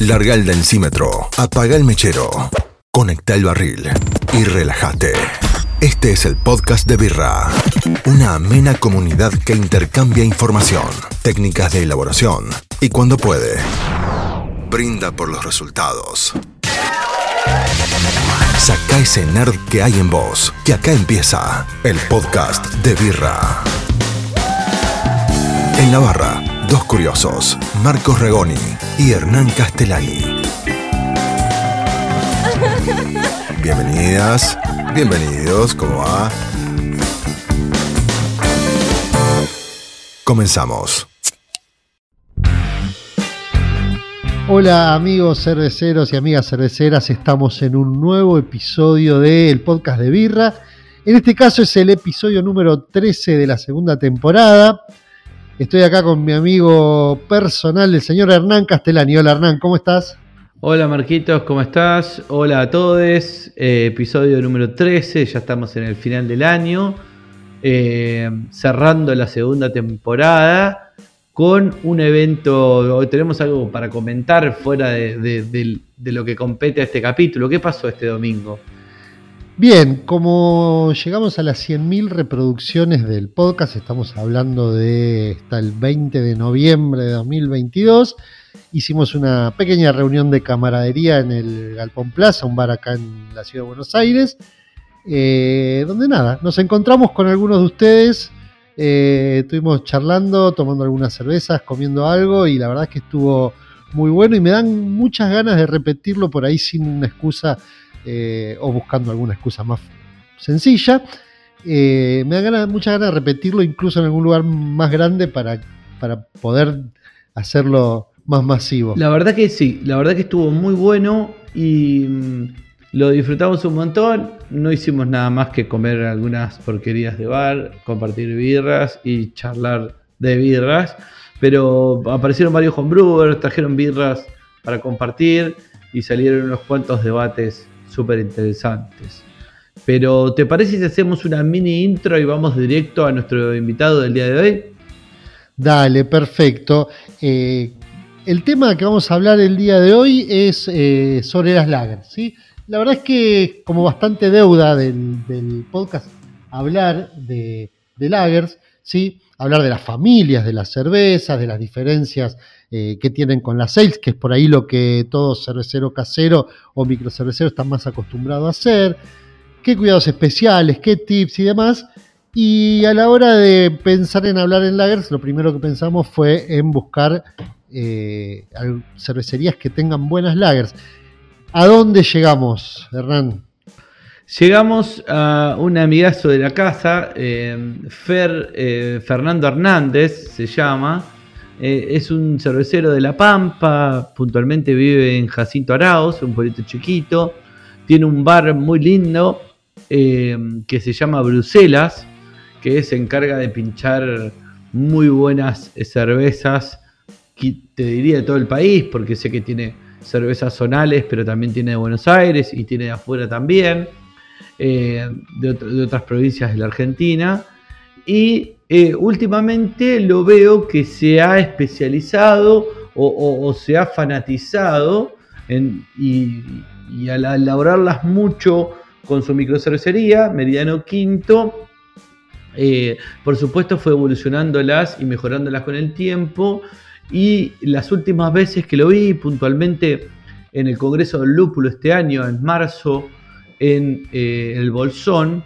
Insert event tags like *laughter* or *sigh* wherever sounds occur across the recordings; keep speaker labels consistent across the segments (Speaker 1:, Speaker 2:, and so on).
Speaker 1: Larga el densímetro, apaga el mechero, conecta el barril y relájate. Este es el podcast de Birra, una amena comunidad que intercambia información, técnicas de elaboración y cuando puede, brinda por los resultados. Saca ese nerd que hay en vos, que acá empieza el podcast de Birra. En la barra, dos curiosos, Marcos Regoni y Hernán Castellani. Bienvenidas, bienvenidos, ¿cómo va? Comenzamos.
Speaker 2: Hola amigos cerveceros y amigas cerveceras, estamos en un nuevo episodio del podcast de Birra. En este caso es el episodio número 13 de la segunda temporada. Estoy acá con mi amigo personal, el señor Hernán Castellani. Hola Hernán, ¿cómo estás?
Speaker 3: Hola Marquitos, ¿cómo estás? Hola a todos. Eh, episodio número 13, ya estamos en el final del año, eh, cerrando la segunda temporada con un evento, tenemos algo para comentar fuera de, lo que compete a este capítulo. ¿Qué pasó este domingo?
Speaker 2: Bien, como llegamos a las 100.000 reproducciones del podcast, estamos hablando de hasta el 20 de noviembre de 2022, hicimos una pequeña reunión de camaradería en el Galpón Plaza, un bar acá en la ciudad de Buenos Aires, eh, donde nada, nos encontramos con algunos de ustedes eh, estuvimos charlando, tomando algunas cervezas, comiendo algo y la verdad es que estuvo muy bueno y me dan muchas ganas de repetirlo por ahí sin una excusa eh, o buscando alguna excusa más sencilla. Eh, me dan muchas ganas de repetirlo incluso en algún lugar más grande para, para poder hacerlo más masivo.
Speaker 3: La verdad que sí, la verdad que estuvo muy bueno y mm, lo disfrutamos un montón, no hicimos nada más que comer algunas porquerías de bar, compartir birras y charlar de birras, pero aparecieron varios homebrewers, trajeron birras para compartir y salieron unos cuantos debates súper interesantes. Pero ¿te parece si hacemos una mini intro y vamos directo a nuestro invitado del día de hoy?
Speaker 2: Dale, perfecto. Eh, el tema que vamos a hablar el día de hoy es eh, sobre las lagers, ¿sí? La verdad es que como bastante deuda del, podcast hablar de, lagers, ¿sí? Hablar de las familias, de las cervezas, de las diferencias eh, que tienen con las sales, que es por ahí lo que todo cervecero casero o microcervecero están más acostumbrados a hacer, qué cuidados especiales, qué tips y demás. Y a la hora de pensar en hablar en lagers, lo primero que pensamos fue en buscar eh, cervecerías que tengan buenas lagers. ¿A dónde llegamos, Hernán?
Speaker 3: Llegamos a un amigazo de la casa, eh, Fer, eh, Fernando Hernández se llama. Eh, es un cervecero de La Pampa, puntualmente vive en Jacinto Arauz, un pueblito chiquito. Tiene un bar muy lindo que se llama Bruselas, que se encarga de pinchar muy buenas cervezas, te diría de todo el país, porque sé que tiene cervezas zonales, pero también tiene de Buenos Aires y tiene de afuera también, eh, de, otras provincias de la Argentina. Y eh, últimamente lo veo que se ha especializado o, se ha fanatizado y, al elaborarlas mucho con su microcervecería, Meridiano Quinto, eh, por supuesto fue evolucionándolas y mejorándolas con el tiempo y las últimas veces que lo vi, puntualmente en el Congreso del Lúpulo este año, en marzo, en eh, el Bolsón,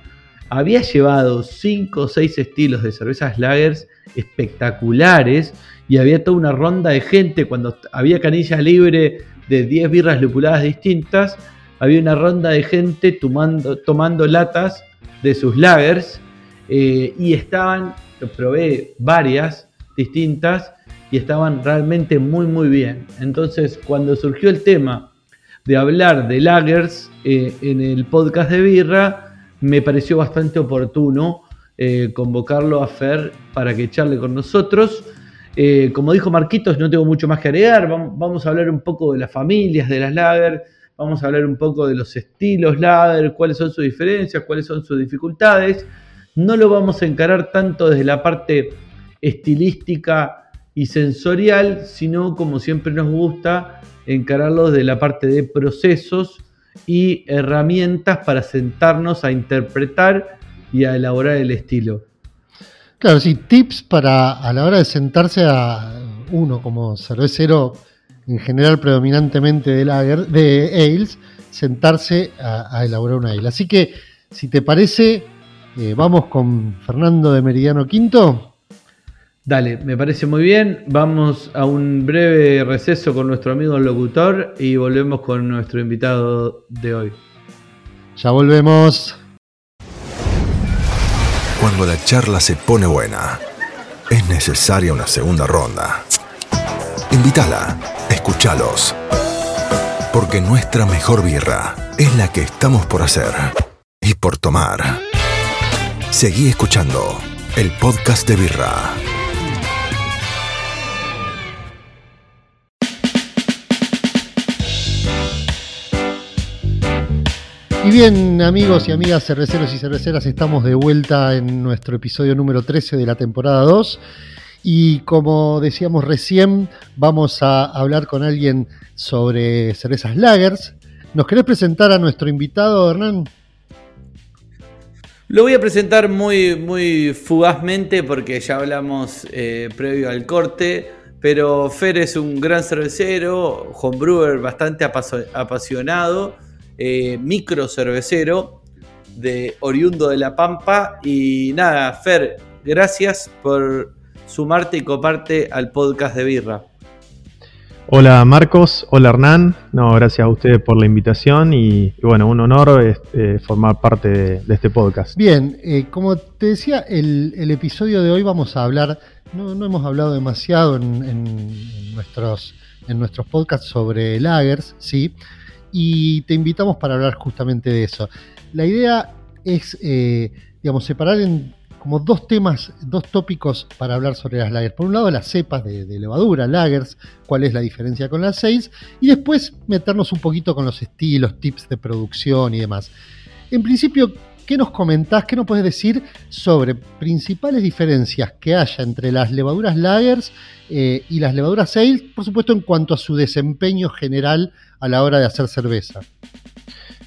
Speaker 3: había llevado 5 o 6 estilos de cervezas lagers espectaculares y había toda una ronda de gente cuando había canilla libre de 10 birras lupuladas distintas, había una ronda de gente tomando, latas de sus lagers eh, y estaban, probé varias distintas y estaban realmente muy muy bien. Entonces cuando surgió el tema de hablar de lagers eh, en el podcast de Birra, me pareció bastante oportuno eh, convocarlo a Fer para que charle con nosotros. Eh, como dijo Marquitos, no tengo mucho más que agregar. Vamos a hablar un poco de las familias de las lager, vamos a hablar un poco de los estilos lager, cuáles son sus diferencias, cuáles son sus dificultades. No lo vamos a encarar tanto desde la parte estilística y sensorial, sino como siempre nos gusta encararlos de la parte de procesos y herramientas para sentarnos a interpretar y a elaborar el estilo.
Speaker 2: Claro, sí, tips para a la hora de sentarse a uno como cervecero, en general predominantemente de, lager, de ales, sentarse a, elaborar una ale. Así que, si te parece, eh, vamos con Fernando de Meridiano Quinto.
Speaker 3: Dale, me parece muy bien. Vamos a un breve receso con nuestro amigo locutor y volvemos con nuestro invitado de hoy.
Speaker 2: Ya volvemos.
Speaker 1: Cuando la charla se pone buena, es necesaria una segunda ronda. Invítala, escúchalos. Porque nuestra mejor birra es la que estamos por hacer y por tomar. Seguí escuchando el podcast de birra.
Speaker 2: Y bien, amigos y amigas cerveceros y cerveceras, estamos de vuelta en nuestro episodio número 13 de la temporada 2. Y como decíamos recién, vamos a hablar con alguien sobre cervezas lagers. ¿Nos querés presentar a nuestro invitado, Hernán?
Speaker 3: Lo voy a presentar muy, muy fugazmente porque ya hablamos eh, previo al corte, pero Fer es un gran cervecero, homebrewer bastante apasionado eh, micro cervecero de oriundo de La Pampa. Y nada, Fer, gracias por sumarte y coparte al podcast de Birra.
Speaker 4: Hola Marcos, hola Hernán, no, gracias a ustedes por la invitación y, bueno, un honor eh, formar parte de, este podcast.
Speaker 2: Bien, eh, como te decía, el, episodio de hoy vamos a hablar, no, hemos hablado demasiado en, nuestros, en nuestros podcasts sobre lagers, ¿sí? Y te invitamos para hablar justamente de eso. La idea es, eh, digamos, separar en como dos temas, dos tópicos para hablar sobre las lagers. Por un lado, las cepas de, levadura, lagers, cuál es la diferencia con las seis, y después meternos un poquito con los estilos, tips de producción y demás. En principio, ¿qué nos comentás, qué nos puedes decir sobre principales diferencias que haya entre las levaduras lagers eh, y las levaduras sales, por supuesto en cuanto a su desempeño general a la hora de hacer cerveza?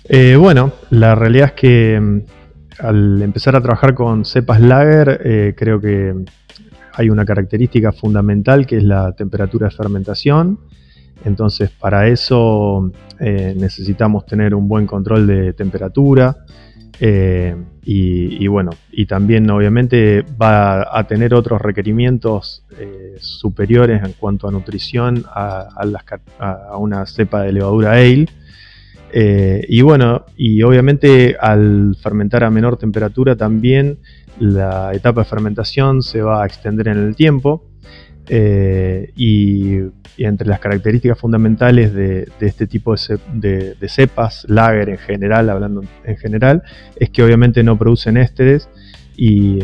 Speaker 4: Eh, bueno, la realidad es que mm, al empezar a trabajar con cepas lager, eh, creo que hay una característica fundamental que es la temperatura de fermentación. Entonces, para eso necesitamos tener un buen control de temperatura, eh, y, bueno, y también obviamente va a tener otros requerimientos eh, superiores en cuanto a nutrición a, una cepa de levadura ale. Eh, y bueno, y obviamente al fermentar a menor temperatura también la etapa de fermentación se va a extender en el tiempo. Y y entre las características fundamentales de, este tipo de, cepas, lager en general, hablando en general, es que obviamente no producen ésteres y,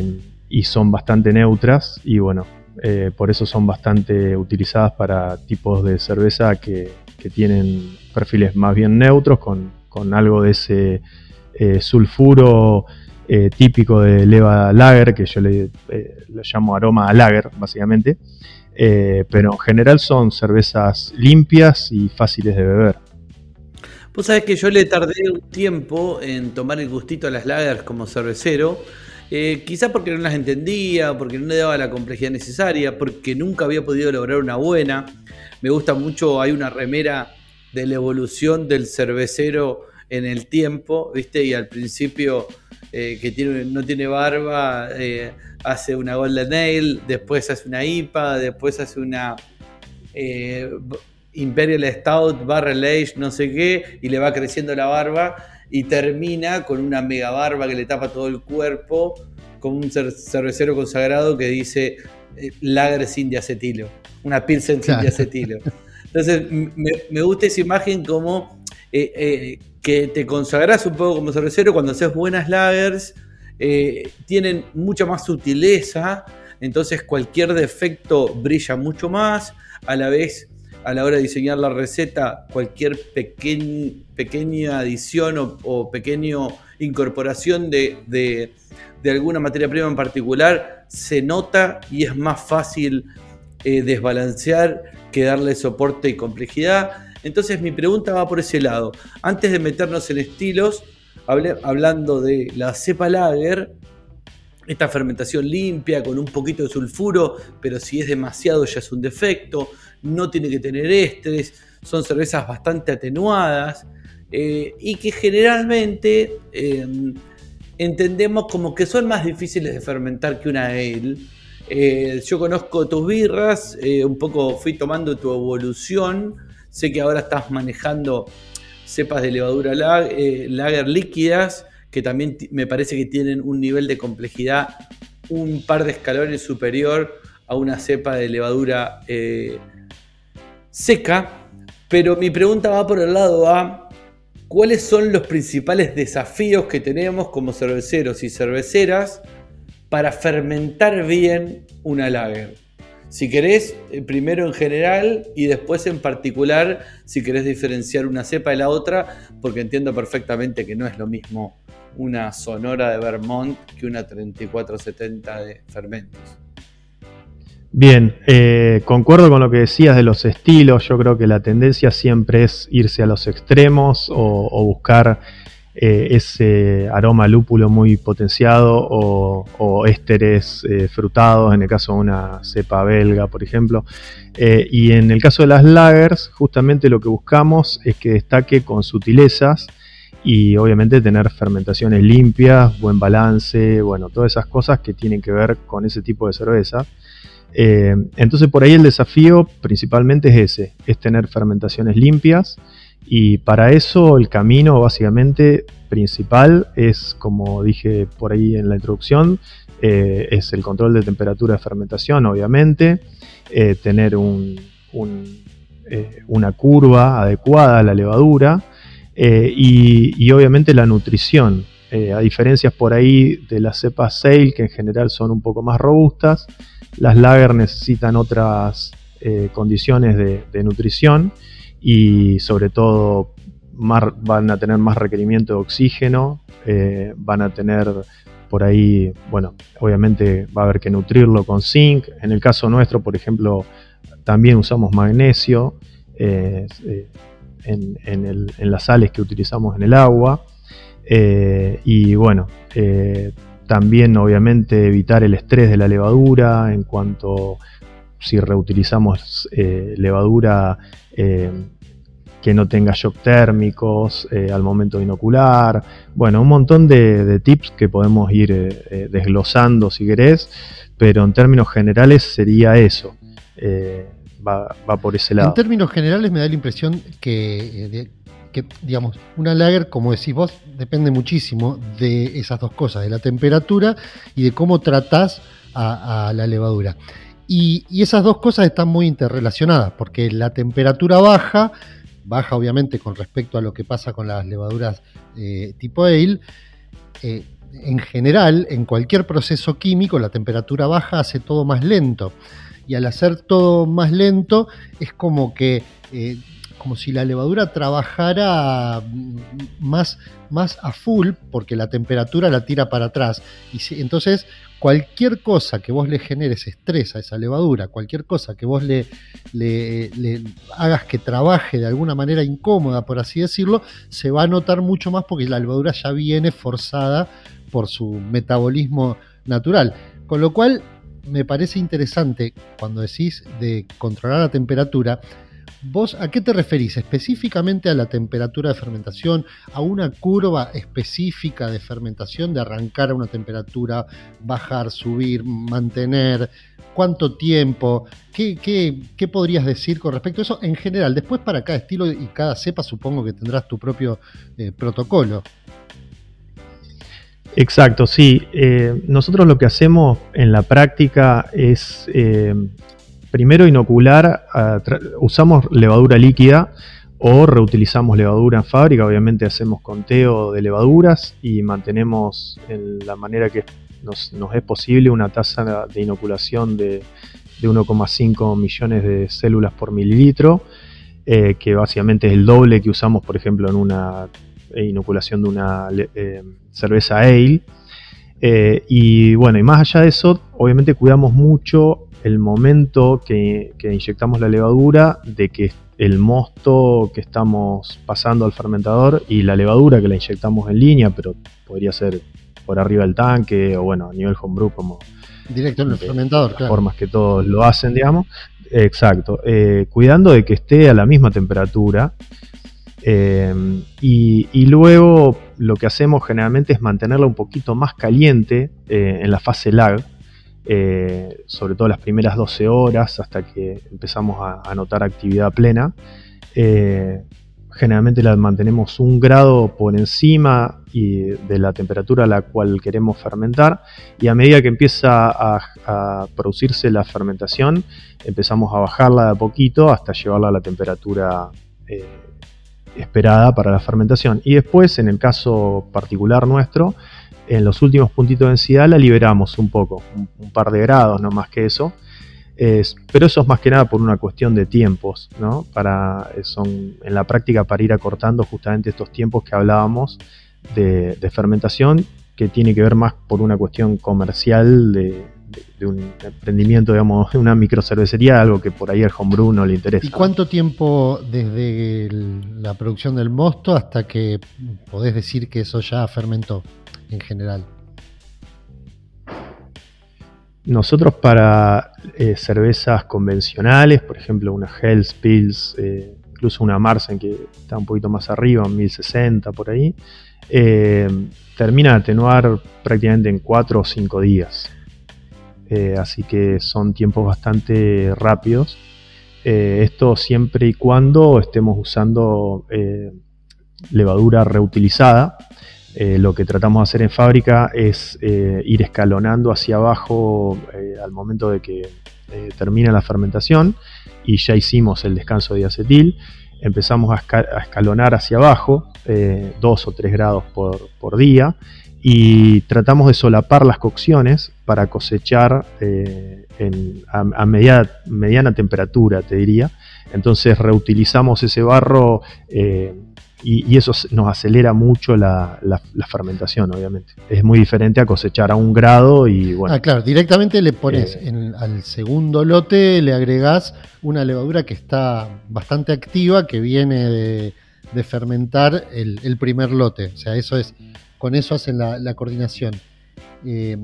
Speaker 4: son bastante neutras y bueno, eh, por eso son bastante utilizadas para tipos de cerveza que, tienen perfiles más bien neutros con, algo de ese eh, sulfuro eh, típico de leva lager, que yo le, le llamo aroma a lager básicamente. Eh, pero en general son cervezas limpias y fáciles de beber.
Speaker 3: Vos sabés que yo le tardé un tiempo en tomar el gustito a las lagers como cervecero, eh, quizás porque no las entendía, porque no le daba la complejidad necesaria, porque nunca había podido lograr una buena. Me gusta mucho, hay una remera de la evolución del cervecero en el tiempo, ¿viste? Y al principio eh, que tiene, no tiene barba, eh, hace una Golden Nail, después hace una IPA, después hace una eh, Imperial Stout, Barrel Age, no sé qué, y le va creciendo la barba y termina con una mega barba que le tapa todo el cuerpo, con un cervecero consagrado que dice Lager sin diacetilo, una Pilsen sin diacetilo. Entonces me, gusta esa imagen como que te consagras un poco como cervecero cuando haces buenas lagers, eh, tienen mucha más sutileza, entonces cualquier defecto brilla mucho más, a la vez a la hora de diseñar la receta, cualquier pequeña adición o, pequeña incorporación de, de, alguna materia prima en particular se nota y es más fácil eh, desbalancear que darle soporte y complejidad. Entonces mi pregunta va por ese lado. Antes de meternos en estilos, hablando de la cepa lager, esta fermentación limpia con un poquito de sulfuro, pero si es demasiado ya es un defecto, no tiene que tener estrés, son cervezas bastante atenuadas eh, y que generalmente em, entendemos como que son más difíciles de fermentar que una ale. Eh, yo conozco tus birras, eh, un poco fui tomando tu evolución, sé que ahora estás manejando cepas de levadura lager líquidas, que también me parece que tienen un nivel de complejidad un par de escalones superior a una cepa de levadura seca, pero mi pregunta va por el lado a cuáles son los principales desafíos que tenemos como cerveceros y cerveceras para fermentar bien una lager. Si querés, eh, primero en general y después en particular, si querés diferenciar una cepa de la otra, porque entiendo perfectamente que no es lo mismo una sonora de Vermont que una 3470 de fermentos.
Speaker 4: Bien, eh, concuerdo con lo que decías de los estilos. Yo creo que la tendencia siempre es irse a los extremos o, buscar eh, ese aroma lúpulo muy potenciado o, ésteres eh, frutados, en el caso de una cepa belga, por ejemplo. y en el caso de las lagers, justamente lo que buscamos es que destaque con sutilezas y obviamente tener fermentaciones limpias, buen balance, bueno, todas esas cosas que tienen que ver con ese tipo de cerveza. Eh, entonces por ahí el desafío principalmente es ese, es tener fermentaciones limpias y para eso el camino básicamente principal es, como dije por ahí en la introducción, eh, es el control de temperatura de fermentación obviamente, eh, tener una curva adecuada a la levadura y, obviamente la nutrición. a diferencias por ahí de las cepas Sale que en general son un poco más robustas, las lager necesitan otras eh, condiciones de, nutrición y sobre todo van a tener más requerimiento de oxígeno, eh, van a tener por ahí, bueno, obviamente va a haber que nutrirlo con zinc. En el caso nuestro, por ejemplo, también usamos magnesio eh, en, las sales que utilizamos en el agua. y bueno, también obviamente evitar el estrés de la levadura en cuanto si reutilizamos eh, levadura eh, que no tenga shock térmicos eh, al momento de inocular. Bueno, un montón de, tips que podemos ir desglosando si querés, pero en términos generales sería eso. Va, va, por ese lado.
Speaker 2: En términos generales me da la impresión que que, digamos, una lager, como decís vos, depende muchísimo de esas dos cosas, de la temperatura y de cómo tratás a, la levadura. Y, esas dos cosas están muy interrelacionadas, porque la temperatura baja, baja obviamente con respecto a lo que pasa con las levaduras eh, tipo ale, eh, en general, en cualquier proceso químico, la temperatura baja hace todo más lento. Y al hacer todo más lento, es como que eh, como si la levadura trabajara más, más a full, porque la temperatura la tira para atrás. Y entonces, cualquier cosa que vos le generes estrés a esa levadura, cualquier cosa que vos le, le, hagas que trabaje de alguna manera incómoda, por así decirlo, se va a notar mucho más porque la levadura ya viene forzada por su metabolismo natural. Con lo cual, me parece interesante cuando decís de controlar la temperatura, ¿Vos a qué te referís? ¿Específicamente a la temperatura de fermentación? ¿A una curva específica de fermentación? ¿De arrancar a una temperatura, bajar, subir, mantener? ¿Cuánto tiempo? ¿Qué, podrías decir con respecto a eso en general? Después para cada estilo y cada cepa supongo que tendrás tu propio eh, protocolo.
Speaker 4: Exacto, sí. Eh, nosotros lo que hacemos en la práctica es eh, primero inocular, usamos levadura líquida o reutilizamos levadura en fábrica, obviamente hacemos conteo de levaduras y mantenemos en la manera que nos, es posible una tasa de inoculación de, 1,5 millones de células por mililitro, eh, que básicamente es el doble que usamos, por ejemplo, en una inoculación de una eh, cerveza ale. Eh, y bueno, y más allá de eso, obviamente cuidamos mucho el momento que, inyectamos la levadura de que el mosto que estamos pasando al fermentador y la levadura que la inyectamos en línea, pero podría ser por arriba del tanque o bueno, a nivel homebrew como...
Speaker 2: Directo en el fermentador,
Speaker 4: las formas que todos lo hacen, digamos. Exacto. Eh, cuidando de que esté a la misma temperatura. Eh, y, luego lo que hacemos generalmente es mantenerla un poquito más caliente eh, en la fase lag, sobre todo las primeras 12 horas hasta que empezamos a, notar actividad plena. generalmente la mantenemos un grado por encima de la temperatura a la cual queremos fermentar y a medida que empieza a, producirse la fermentación empezamos a bajarla de a poquito hasta llevarla a la temperatura eh, esperada para la fermentación y después en el caso particular nuestro en los últimos puntitos de densidad la liberamos un poco, un, par de grados, no más que eso. pero eso es más que nada por una cuestión de tiempos, ¿no? Para, son en la práctica para ir acortando justamente estos tiempos que hablábamos de, fermentación que tiene que ver más por una cuestión comercial de, un emprendimiento, digamos, de una microcervecería, algo que por ahí al homebrew no le interesa.
Speaker 2: ¿Y cuánto tiempo desde la producción del mosto hasta que podés decir que eso ya fermentó en general?
Speaker 4: Nosotros para eh, cervezas convencionales, por ejemplo una Hell's Pills, eh, incluso una Marsen que está un poquito más arriba, 1060 por ahí, eh, termina de atenuar prácticamente en 4 o 5 días. Así que son tiempos bastante rápidos. Esto siempre y cuando estemos usando levadura reutilizada. Lo que tratamos de hacer en fábrica es ir escalonando hacia abajo al momento de que termina la fermentación y ya hicimos el descanso de acetil empezamos a, escalonar hacia abajo, eh, dos o tres grados por, día, y tratamos de solapar las cocciones para cosechar eh, a, mediana temperatura, te diría. Entonces reutilizamos ese barro y, eso nos acelera mucho la, fermentación, obviamente. Es muy diferente a cosechar a un grado y bueno.
Speaker 2: Ah, claro, directamente le pones eh, al segundo lote, le agregás una levadura que está bastante activa, que viene de, fermentar el, primer lote. O sea, eso es, con eso hacen la, coordinación. Eh,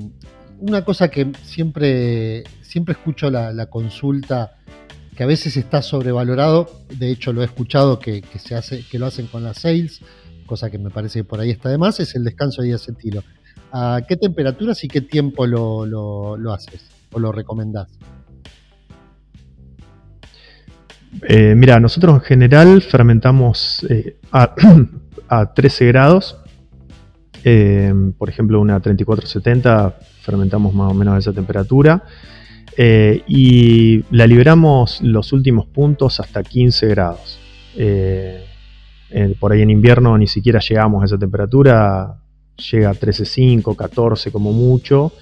Speaker 2: una cosa que siempre, siempre escucho la consulta que a veces está sobrevalorado. De hecho, lo he escuchado que, se hace, que lo hacen con las sales, cosa que me parece que por ahí está de más, es el descanso de diacetilo. ¿A qué temperaturas y qué tiempo lo, haces o lo recomendás?
Speaker 4: Eh, mira, nosotros en general fermentamos eh, a, *clears throat* 13 grados. Eh, por ejemplo, una 3470 fermentamos más o menos a esa temperatura. Eh, y la liberamos los últimos puntos hasta 15 grados. Eh, por ahí en invierno ni siquiera llegamos a esa temperatura, llega a 13.5, 14 como mucho.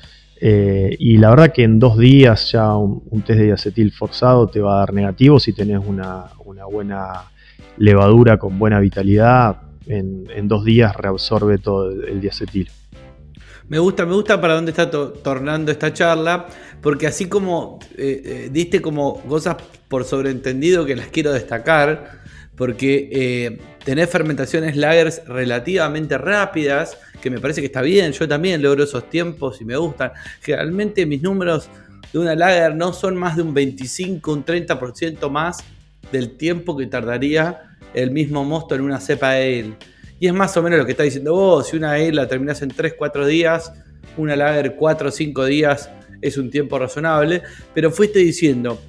Speaker 4: Eh, y la verdad que en dos días ya un, test de diacetil forzado te va a dar negativo si tenés una, buena levadura con buena vitalidad. En, dos días reabsorbe todo el diacetil.
Speaker 3: Me gusta, me gusta para dónde está tornando esta charla, porque así como eh, eh, diste como cosas por sobreentendido que las quiero destacar, porque eh, tenés fermentaciones lagers relativamente rápidas, que me parece que está bien, yo también logro esos tiempos y me gustan. Generalmente mis números de una lager no son más de un 25, un 30% más del tiempo que tardaría el mismo mosto en una cepa ale. Y es más o menos lo que está diciendo vos, si una ale la terminás en 3, 4 días, una lager 4 o 5 días es un tiempo razonable, pero fuiste diciendo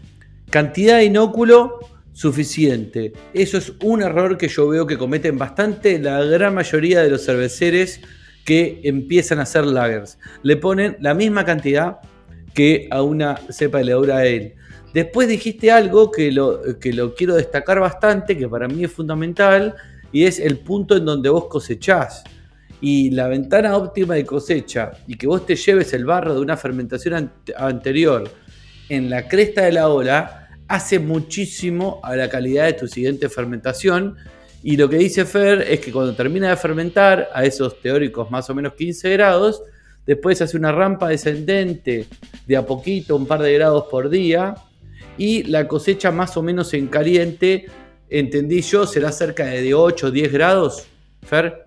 Speaker 3: cantidad de inóculo suficiente. Eso es un error que yo veo que cometen bastante la gran mayoría de los cerveceros que empiezan a hacer lagers. Le ponen la misma cantidad que a una cepa de levadura de él. Después dijiste algo que lo, que lo quiero destacar bastante, que para mí es fundamental, y es el punto en donde vos cosechás y la ventana óptima de cosecha y que vos te lleves el barro de una fermentación anterior en la cresta de la ola hace muchísimo a la calidad de tu siguiente fermentación. Y lo que dice Fer es que cuando termina de fermentar a esos teóricos más o menos 15 grados, después hace una rampa descendente de a poquito, un par de grados por día, y la cosecha más o menos en caliente, entendí yo, será cerca de 8 o 10 grados, Fer.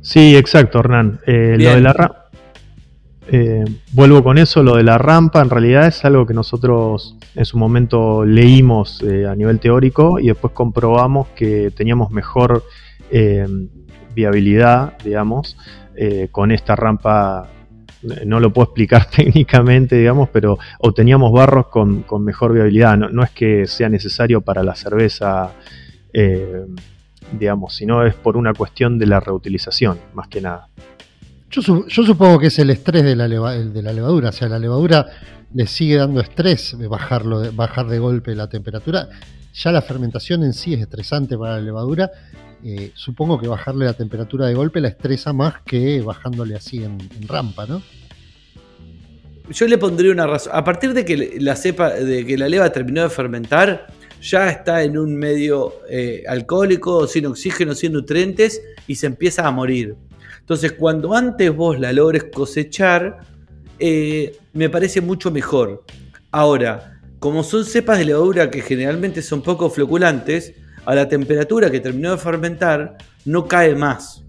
Speaker 4: Sí, exacto, Hernán. Eh, lo de la eh, vuelvo con eso, lo de la rampa en realidad es algo que nosotros en su momento leímos eh, a nivel teórico y después comprobamos que teníamos mejor viabilidad, digamos, con esta rampa no lo puedo explicar *laughs* técnicamente, digamos, pero obteníamos barros con, mejor viabilidad. No, es que sea necesario para la cerveza, eh, digamos, sino es por una cuestión de la reutilización, más que nada.
Speaker 2: Yo, supongo que es el estrés de la, de la, levadura, o sea, la levadura le sigue dando estrés bajarlo, bajar de golpe la temperatura. Ya la fermentación en sí es estresante para la levadura eh, supongo que bajarle la temperatura de golpe la estresa más que bajándole así en, rampa, ¿no?
Speaker 3: Yo le pondría una razón. A partir de que la cepa, de que la leva terminó de fermentar, ya está en un medio eh, alcohólico, sin oxígeno, sin nutrientes, y se empieza a morir. Entonces, cuando antes vos la logres cosechar, eh, me parece mucho mejor. Ahora, como son cepas de levadura que generalmente son poco floculantes, a la temperatura que terminó de fermentar, no cae más.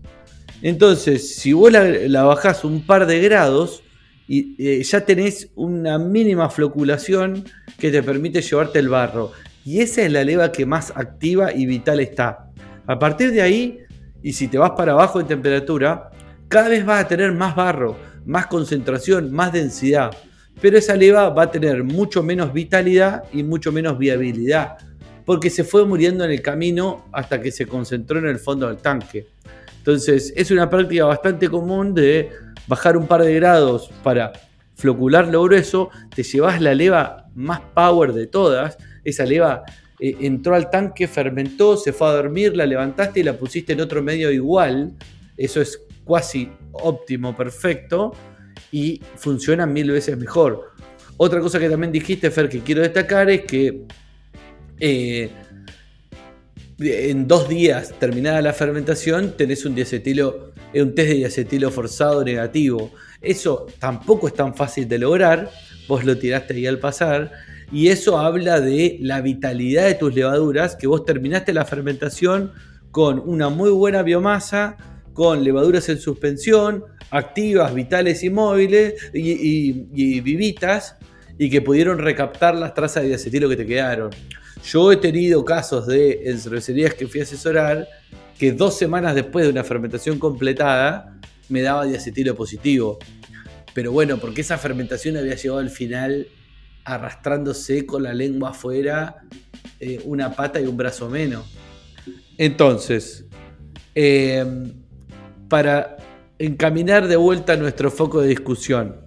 Speaker 3: Entonces, si vos la, bajás un par de grados, y, eh, ya tenés una mínima floculación que te permite llevarte el barro. Y esa es la leva que más activa y vital está. A partir de ahí, y si te vas para abajo en temperatura, cada vez vas a tener más barro, más concentración, más densidad. Pero esa leva va a tener mucho menos vitalidad y mucho menos viabilidad porque se fue muriendo en el camino hasta que se concentró en el fondo del tanque. Entonces es una práctica bastante común de bajar un par de grados para flocular lo grueso, te llevas la leva más power de todas, esa leva eh, entró al tanque, fermentó, se fue a dormir, la levantaste y la pusiste en otro medio igual, eso es casi óptimo, perfecto, y funciona mil veces mejor. Otra cosa que también dijiste, Fer, que quiero destacar es que eh, en dos días terminada la fermentación tenés un diacetilo, eh, un test de diacetilo forzado negativo. Eso tampoco es tan fácil de lograr, vos lo tiraste ahí al pasar, y eso habla de la vitalidad de tus levaduras, que vos terminaste la fermentación con una muy buena biomasa, con levaduras en suspensión, activas, vitales y móviles y, vivitas, y que pudieron recaptar las trazas de diacetilo que te quedaron. Yo he tenido casos de en cervecerías que fui a asesorar que dos semanas después de una fermentación completada me daba diacetilo positivo. Pero bueno, porque esa fermentación había llegado al final arrastrándose con la lengua afuera, eh, una pata y un brazo menos. Entonces, em, para encaminar de vuelta nuestro foco de discusión,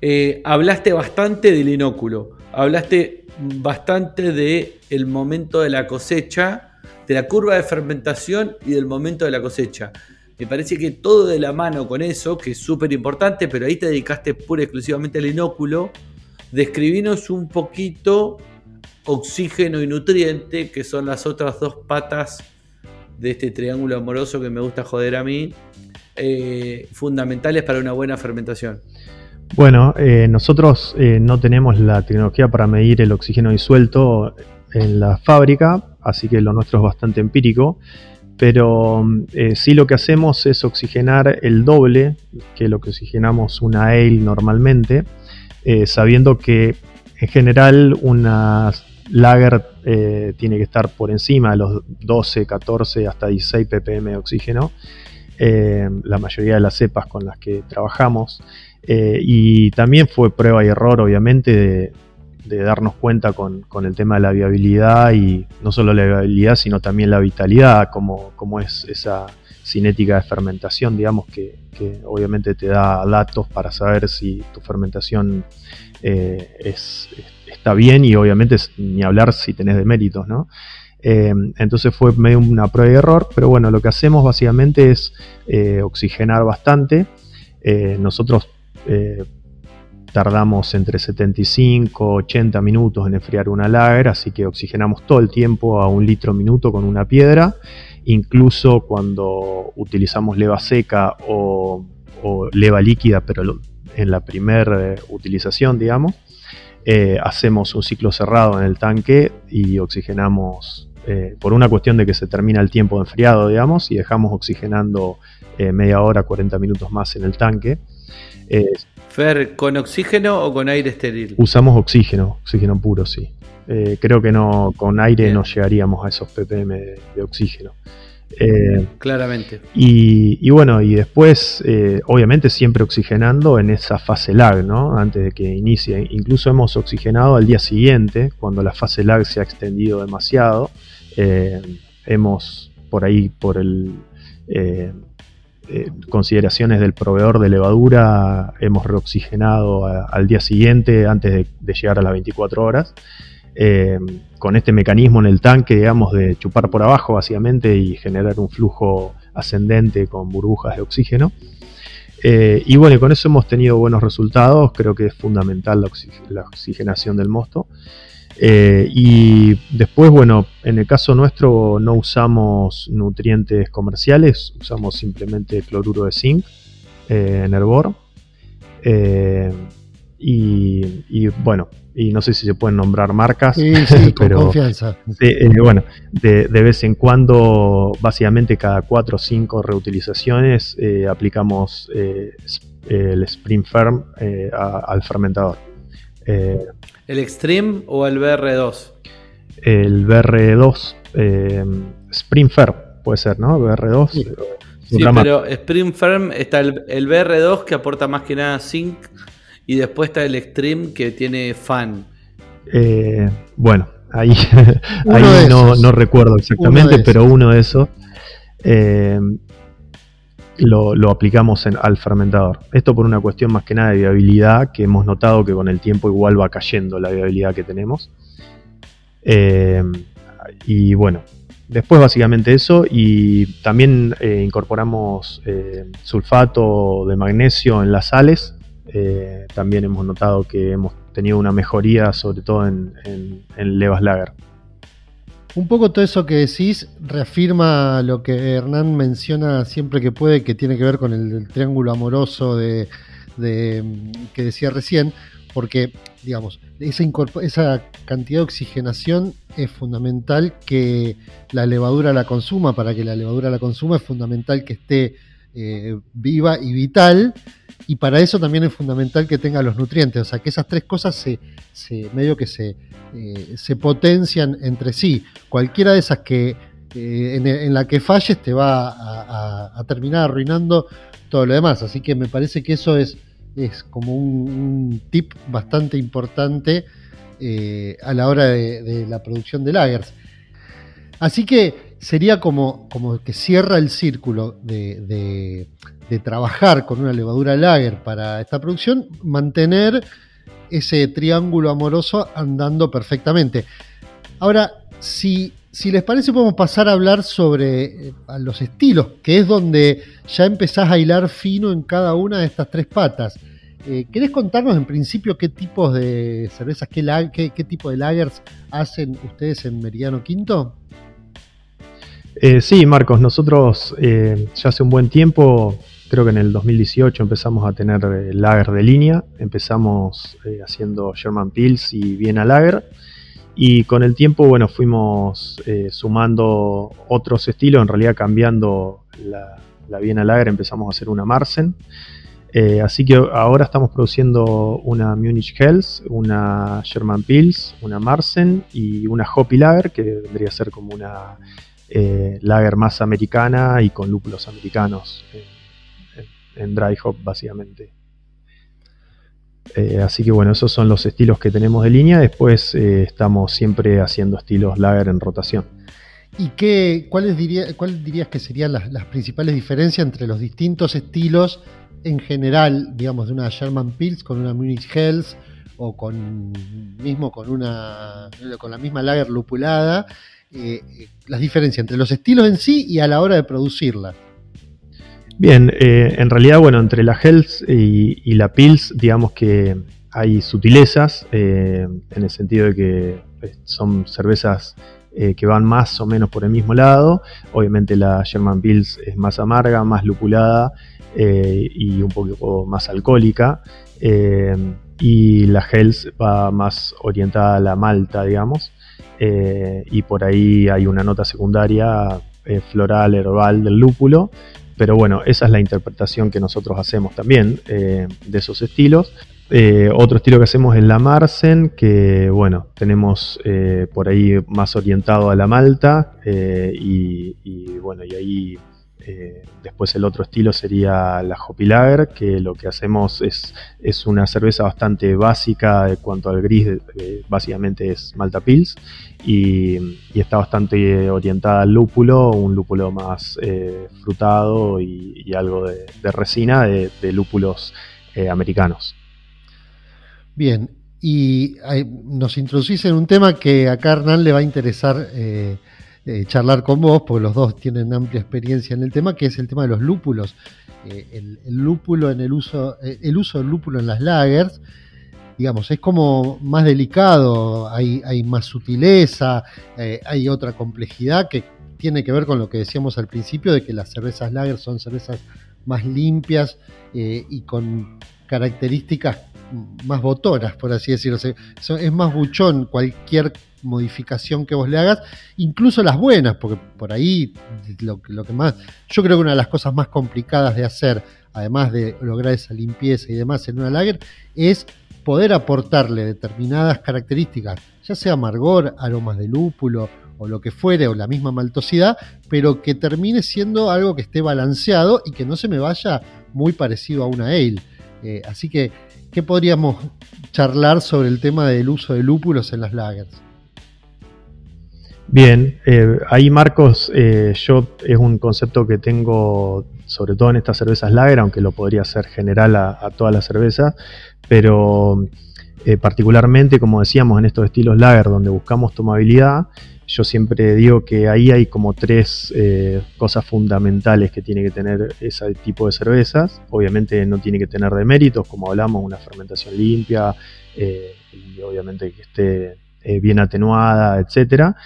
Speaker 3: eh, hablaste bastante del inóculo, hablaste bastante de el momento de la cosecha, de la curva de fermentación y del momento de la cosecha. Me parece que todo de la mano con eso, que es súper importante, pero ahí te dedicaste pura y exclusivamente al inóculo. Describinos un poquito oxígeno y nutriente, que son las otras dos patas de este triángulo amoroso que me gusta joder a mí, eh, fundamentales para una buena fermentación.
Speaker 4: Bueno, eh, nosotros eh, no tenemos la tecnología para medir el oxígeno disuelto en la fábrica, así que lo nuestro es bastante empírico, pero eh, sí lo que hacemos es oxigenar el doble que lo que oxigenamos una ale normalmente, sabiendo que en general una lager tiene que estar por encima de los 12, 14 hasta 16 ppm de oxígeno, la mayoría de las cepas con las que trabajamos. Eh, y también fue prueba y error, obviamente, de, darnos cuenta con, el tema de la viabilidad y no solo la viabilidad, sino también la vitalidad, como, como es esa cinética de fermentación, digamos, que, obviamente te da datos para saber si tu fermentación eh, está bien y obviamente ni hablar si tenés de méritos, ¿no? Eh, entonces fue medio una prueba y error, pero bueno, lo que hacemos básicamente es oxigenar bastante. nosotros eh, tardamos entre 75 80 minutos en enfriar una lager, así que oxigenamos todo el tiempo a un litro minuto con una piedra. Incluso cuando utilizamos leva seca o, leva líquida, pero en la primera utilización, digamos. hacemos un ciclo cerrado en el tanque y oxigenamos por una cuestión de que se termina el tiempo de enfriado, digamos, y dejamos oxigenando media hora, 40 minutos más en el tanque.
Speaker 3: Fer, ¿con oxígeno o con aire estéril?
Speaker 4: Usamos oxígeno, oxígeno puro, sí. Eh, creo que no con aire no llegaríamos a esos ppm de, oxígeno.
Speaker 3: Eh, Claramente.
Speaker 4: Y, bueno, y después, eh, obviamente, siempre oxigenando en esa fase lag, ¿no? Antes de que inicie. Incluso hemos oxigenado al día siguiente, cuando la fase lag se ha extendido demasiado. hemos por ahí, por el eh, consideraciones del proveedor de levadura, hemos reoxigenado al día siguiente antes de, llegar a las 24 horas. Eh, con este mecanismo en el tanque, digamos, de chupar por abajo básicamente y generar un flujo ascendente con burbujas de oxígeno. Eh, y bueno, con eso hemos tenido buenos resultados, creo que es fundamental la oxigenación del mosto. Eh, y después, bueno, en el caso nuestro no usamos nutrientes comerciales, usamos simplemente cloruro de zinc eh, en hervor. Eh, y, bueno, y no sé si se pueden nombrar marcas,
Speaker 2: sí, *laughs* pero confianza.
Speaker 4: bueno, de, vez en cuando, básicamente cada 4 o 5 reutilizaciones, aplicamos el Spring Firm al fermentador.
Speaker 3: ¿El Extreme o el BR2?
Speaker 4: El BR2, eh, Spring Firm, puede ser, ¿no? BR2.
Speaker 3: Sí, pero Spring Firm está el, BR2 que aporta más que nada zinc y después está el Extreme que tiene fan.
Speaker 4: Eh, bueno, ahí, *laughs* no, recuerdo exactamente, pero uno de esos. Lo, aplicamos al fermentador. Esto por una cuestión más que nada de viabilidad, que hemos notado que con el tiempo igual va cayendo la viabilidad que tenemos. Eh, y bueno, después básicamente eso y también eh, incorporamos eh, sulfato de magnesio en las sales. también hemos notado que hemos tenido una mejoría sobre todo en, en levas lager.
Speaker 2: Un poco todo eso que decís reafirma lo que Hernán menciona siempre que puede, que tiene que ver con el, triángulo amoroso de, que decía recién, porque, digamos, esa, esa cantidad de oxigenación es fundamental que la levadura la consuma. Para que la levadura la consuma es fundamental que esté eh, viva y vital. Y para eso también es fundamental que tenga los nutrientes. O sea, que esas tres cosas se, medio que se, eh, se potencian entre sí. Cualquiera de esas que eh, en, la que falles te va a, terminar arruinando todo lo demás. Así que me parece que eso es, es como un, tip bastante importante a la hora de, la producción de lagers. Así que sería como, como que cierra el círculo de, trabajar con una levadura lager para esta producción, mantener ese triángulo amoroso andando perfectamente. Ahora, si, si les parece, podemos pasar a hablar sobre eh, los estilos, que es donde ya empezás a hilar fino en cada una de estas tres patas. Eh, ¿Querés contarnos en principio qué tipos de cervezas, qué, qué, qué tipo de lagers hacen ustedes en Meridiano Quinto?
Speaker 4: Eh, sí, Marcos, nosotros eh, ya hace un buen tiempo, creo que en el 2018 empezamos a tener eh, lager de línea, empezamos haciendo German Pills y Viena Lager, y con el tiempo, bueno, fuimos sumando otros estilos, en realidad cambiando la, la Viena Lager, empezamos a hacer una Marsen. así que ahora estamos produciendo una Munich Hells, una German Pills, una Marsen y una Hoppy Lager, que vendría a ser como una eh, lager más americana y con lúpulos americanos en, dry hop básicamente. Eh, así que bueno, esos son los estilos que tenemos de línea. Después eh, estamos siempre haciendo estilos lager en rotación.
Speaker 2: ¿Y qué, cuáles, diría, cuáles dirías que serían las, principales diferencias entre los distintos estilos en general, digamos, de una Sherman Pils con una Munich Hells o con mismo con una con la misma lager lupulada eh, las diferencias entre los estilos en sí y a la hora de producirla.
Speaker 4: Bien, eh, en realidad, bueno, entre la Hells y, la Pils, digamos que hay sutilezas, eh, en el sentido de que son cervezas eh, que van más o menos por el mismo lado. Obviamente la German Pils es más amarga, más lupulada y un poco más alcohólica. y la Hells va más orientada a la malta, digamos. Y por ahí hay una nota secundaria floral, herbal del lúpulo pero bueno, esa es la interpretación que nosotros hacemos también eh, de esos estilos. Eh, otro estilo que hacemos es la Marsen, que bueno, tenemos eh, por ahí más orientado a la malta y, bueno, y ahí eh, después el otro estilo sería la Hoppy Lager, que lo que hacemos es, es una cerveza bastante básica en cuanto al gris, básicamente es Malta Pils, y, está bastante orientada al lúpulo, un lúpulo más eh, frutado y, algo de, resina de, lúpulos eh, americanos.
Speaker 2: Bien, y nos introducís en un tema que a Hernán le va a interesar eh, charlar con vos, porque los dos tienen amplia experiencia en el tema, que es el tema de los lúpulos. Eh, el, lúpulo en el uso, eh, el uso del lúpulo en las lagers, digamos, es como más delicado, hay, hay más sutileza, hay otra complejidad que tiene que ver con lo que decíamos al principio, de que las cervezas lagers son cervezas más limpias y con características más botonas, por así decirlo. es más buchón cualquier modificación que vos le hagas, incluso las buenas, porque por ahí lo, lo que más, yo creo que una de las cosas más complicadas de hacer, además de lograr esa limpieza y demás en una lager, es poder aportarle determinadas características, ya sea amargor, aromas de lúpulo o lo que fuere, o la misma maltosidad, pero que termine siendo algo que esté balanceado y que no se me vaya muy parecido a una ale. Eh, así que, ¿qué podríamos charlar sobre el tema del uso de lúpulos en las lagers?
Speaker 4: Bien, eh, ahí Marcos, eh, yo es un concepto que tengo sobre todo en estas cervezas lager, aunque lo podría ser general a, todas las cervezas, pero eh, particularmente, como decíamos, en estos estilos lager donde buscamos tomabilidad, yo siempre digo que ahí hay como tres cosas fundamentales que tiene que tener ese tipo de cervezas. Obviamente no tiene que tener deméritos, como hablamos, una fermentación limpia y obviamente que esté eh, bien atenuada, etcétera.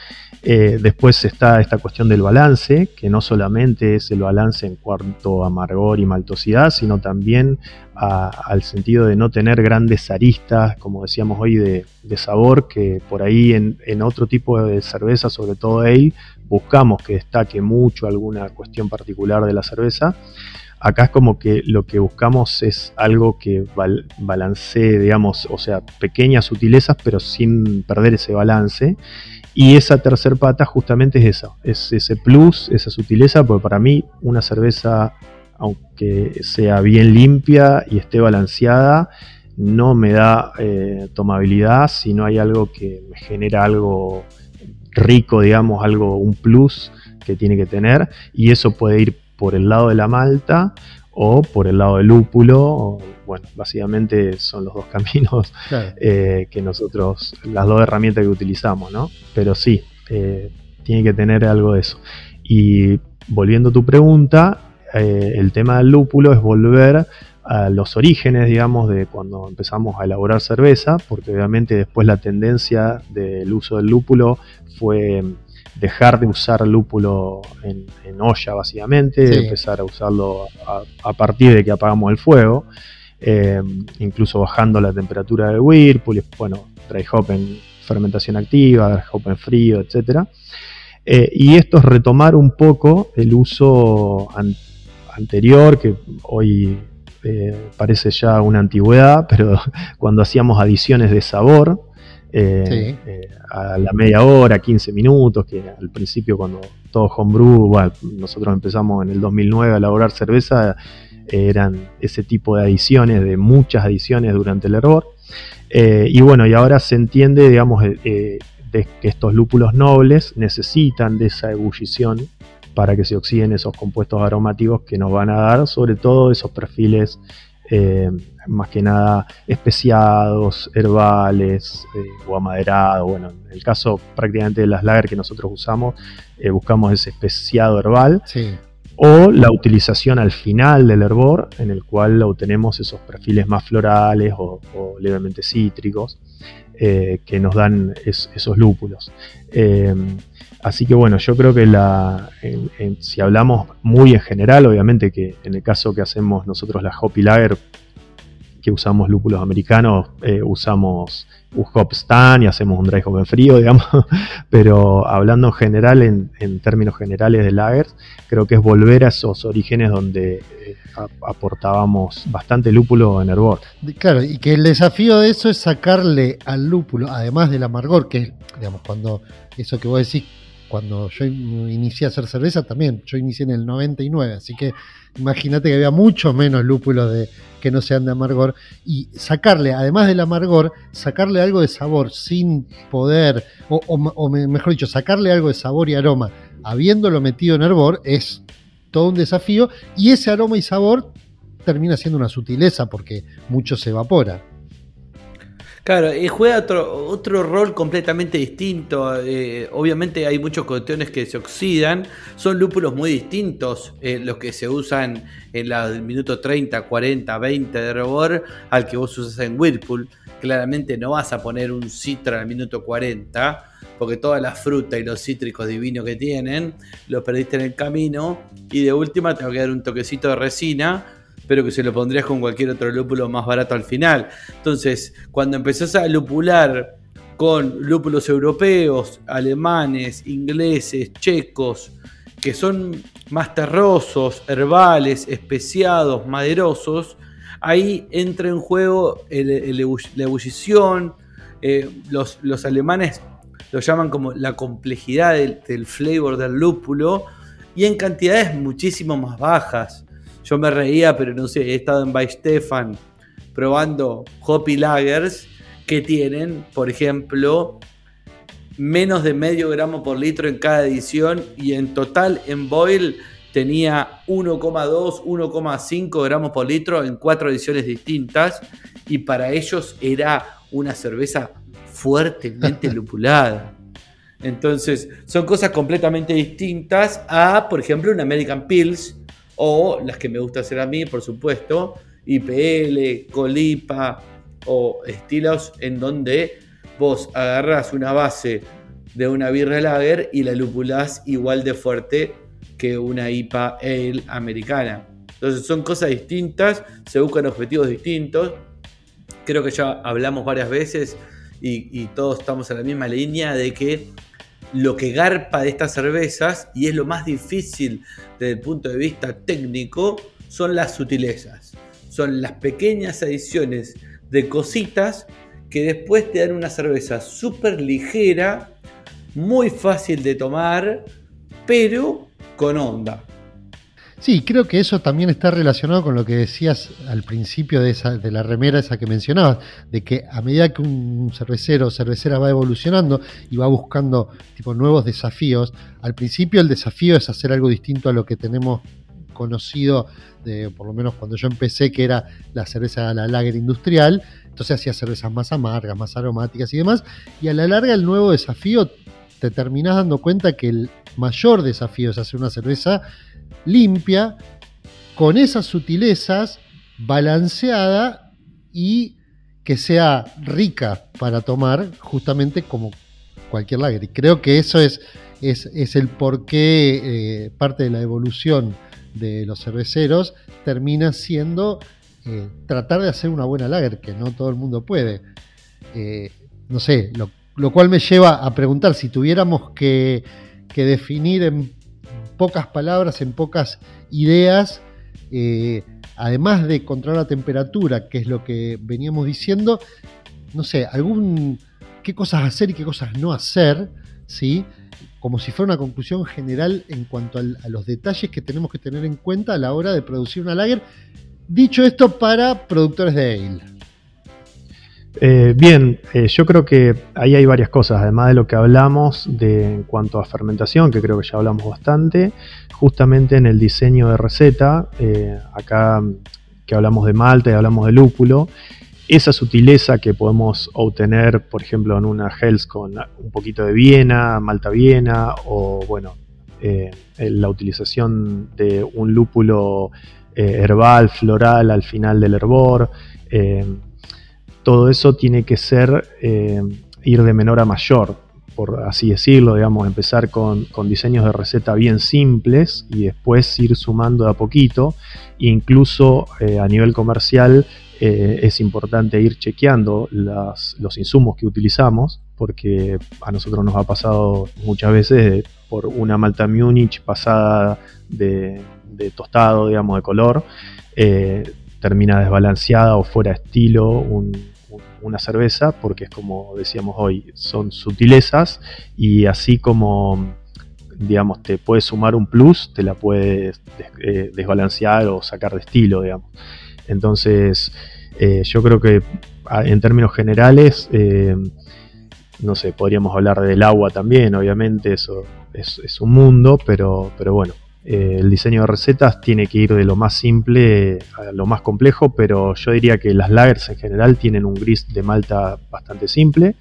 Speaker 4: Eh, después está esta cuestión del balance, que no solamente es el balance en cuanto a amargor y maltosidad, sino también al sentido de no tener grandes aristas, como decíamos hoy, de, sabor, que por ahí en, otro tipo de cerveza, sobre todo ale, buscamos que destaque mucho alguna cuestión particular de la cerveza. Acá es como que lo que buscamos es algo que balancee, digamos, o sea, pequeñas sutilezas, pero sin perder ese balance. Y esa tercer pata justamente es esa, es ese plus, esa sutileza, porque para mí una cerveza, aunque sea bien limpia y esté balanceada, no me da eh, tomabilidad si no hay algo que me genera algo rico, digamos, algo, un plus que tiene que tener. Y eso puede ir por el lado de la malta o por el lado del lúpulo. bueno, básicamente son los dos caminos eh, que nosotros, las dos herramientas que utilizamos, ¿no? Pero sí, eh, tiene que tener algo de eso. Y volviendo a tu pregunta, eh, el tema del lúpulo es volver a los orígenes, digamos, de cuando empezamos a elaborar cerveza, porque obviamente después la tendencia del uso del lúpulo fue dejar de usar lúpulo en, olla básicamente, empezar a usarlo a, partir de que apagamos el fuego, eh, incluso bajando la temperatura del Whirlpool, bueno, dry hop en fermentación activa, dry hop en frío, etc. Eh, y esto es retomar un poco el uso anterior, que hoy eh, parece ya una antigüedad, *laughs* pero cuando hacíamos adiciones de sabor, eh, eh, a la media hora, 15 minutos, que al principio cuando todo homebrew, bueno, nosotros empezamos en el 2009 a elaborar cerveza, eran ese tipo de adiciones, de muchas adiciones durante el hervor. Eh, y bueno, y ahora se entiende, digamos, de que estos lúpulos nobles necesitan de esa ebullición para que se oxiden esos compuestos aromáticos que nos van a dar sobre todo esos perfiles eh, más que nada especiados, herbales eh, o amaderados. Bueno, en el caso prácticamente de las lager que nosotros usamos, eh, buscamos ese especiado herbal. O la utilización al final del hervor, en el cual obtenemos esos perfiles más florales o, levemente cítricos que nos dan esos lúpulos. Así que bueno, yo creo que la, si hablamos muy en general, obviamente que en el caso que hacemos nosotros la Hoppy Lager, que usamos lúpulos americanos, eh, usamos hop stand y hacemos un dry hop en frío, *laughs* digamos, pero hablando en general, en, términos generales de lagers, creo que es volver a esos orígenes donde eh, aportábamos bastante lúpulo en hervor.
Speaker 2: Claro, y que el desafío de eso es sacarle al lúpulo, además del amargor, que es, digamos, cuando eso que vos decís cuando yo inicié a hacer cerveza también, yo inicié en el 99, así que imagínate que había mucho menos lúpulos de, que no sean de amargor y sacarle, además del amargor, sacarle algo de sabor sin poder, o, mejor dicho, sacarle algo de sabor y aroma habiéndolo metido en hervor es todo un desafío y ese aroma y sabor termina siendo una sutileza porque mucho se evapora.
Speaker 3: Claro, y juega otro, otro rol completamente distinto. Eh, obviamente hay muchos cotones que se oxidan. Son lúpulos muy distintos eh, los que se usan en el minuto 30, 40, 20 de hervor al que vos usas en Whirlpool. Claramente no vas a poner un citra al minuto 40 porque toda la fruta y los cítricos divinos que tienen los perdiste en el camino. Y de última te va a quedar un toquecito de resina pero que se lo pondrías con cualquier otro lúpulo más barato al final. Entonces, cuando empezás a lupular con lúpulos europeos, alemanes, ingleses, checos, que son más terrosos, herbales, especiados, maderosos, ahí entra en juego la ebullición. Eh, los, los, alemanes lo llaman como la complejidad del, del flavor del lúpulo y en cantidades muchísimo más bajas. Yo me reía, pero no sé, he estado en Stefan probando Hoppy Lagers que tienen, por ejemplo, menos de medio gramo por litro en cada edición y en total en Boil tenía 1,2, 1,5 gramos por litro en cuatro ediciones distintas y para ellos era una cerveza fuertemente *laughs* lupulada. Entonces, son cosas completamente distintas a, por ejemplo, un American Pills, o las que me gusta hacer a mí, por supuesto, IPL, Colipa o estilos en donde vos agarrás una base de una birra lager y la lupulás igual de fuerte que una IPA Ale americana. Entonces son cosas distintas, se buscan objetivos distintos. Creo que ya hablamos varias veces y, y todos estamos en la misma línea de que lo que garpa de estas cervezas, y es lo más difícil desde el punto de vista técnico, son las sutilezas. Son las pequeñas adiciones de cositas que después te dan una cerveza súper ligera, muy fácil de tomar, pero con onda.
Speaker 2: Sí, creo que eso también está relacionado con lo que decías al principio de, esa, de la remera esa que mencionabas, de que a medida que un cervecero o cervecera va evolucionando y va buscando tipo nuevos desafíos, al principio el desafío es hacer algo distinto a lo que tenemos conocido, de, por lo menos cuando yo empecé, que era la cerveza la lager industrial, entonces hacía cervezas más amargas, más aromáticas y demás, y a la larga el nuevo desafío te terminás dando cuenta que el mayor desafío es hacer una cerveza limpia, con esas sutilezas, balanceada y que sea rica para tomar, justamente como cualquier lager. Y creo que eso es, es, el porqué eh, parte de la evolución de los cerveceros termina siendo eh, tratar de hacer una buena lager, que no todo el mundo puede. Eh, no sé, lo, cual me lleva a preguntar si tuviéramos que, que definir en pocas palabras, en pocas ideas, eh, además de controlar la temperatura, que es lo que veníamos diciendo, no sé, algún qué cosas hacer y qué cosas no hacer, ¿sí? Como si fuera una conclusión general en cuanto a los detalles que tenemos que tener en cuenta a la hora de producir una lager. Dicho esto, para productores de ale.
Speaker 4: Eh, bien, eh, yo creo que ahí hay varias cosas, además de lo que hablamos de, en cuanto a fermentación, que creo que ya hablamos bastante, justamente en el diseño de receta, eh, acá que hablamos de malta y hablamos de lúpulo, esa sutileza que podemos obtener, por ejemplo, en una Hells con un poquito de Viena, malta Viena, o bueno, la utilización de un lúpulo herbal, floral al final del hervor todo eso tiene que ser eh, ir de menor a mayor, por así decirlo, digamos, empezar con, diseños de receta bien simples y después ir sumando de a poquito. Incluso eh, a nivel comercial eh, es importante ir chequeando los insumos que utilizamos, porque a nosotros nos ha pasado muchas veces por una malta Munich pasada de, tostado, digamos, de color, termina desbalanceada o fuera estilo una cerveza, porque es como decíamos hoy, son sutilezas y así como digamos, te puedes sumar un plus, te la puedes eh, desbalancear o sacar de estilo, digamos. Entonces, eh, yo creo que en términos generales, eh, no sé, podríamos hablar del agua también, obviamente, eso es, un mundo, pero, pero bueno, eh, el diseño de recetas tiene que ir de lo más simple a lo más complejo, pero yo diría que las lagers en general tienen un gris de malta bastante simple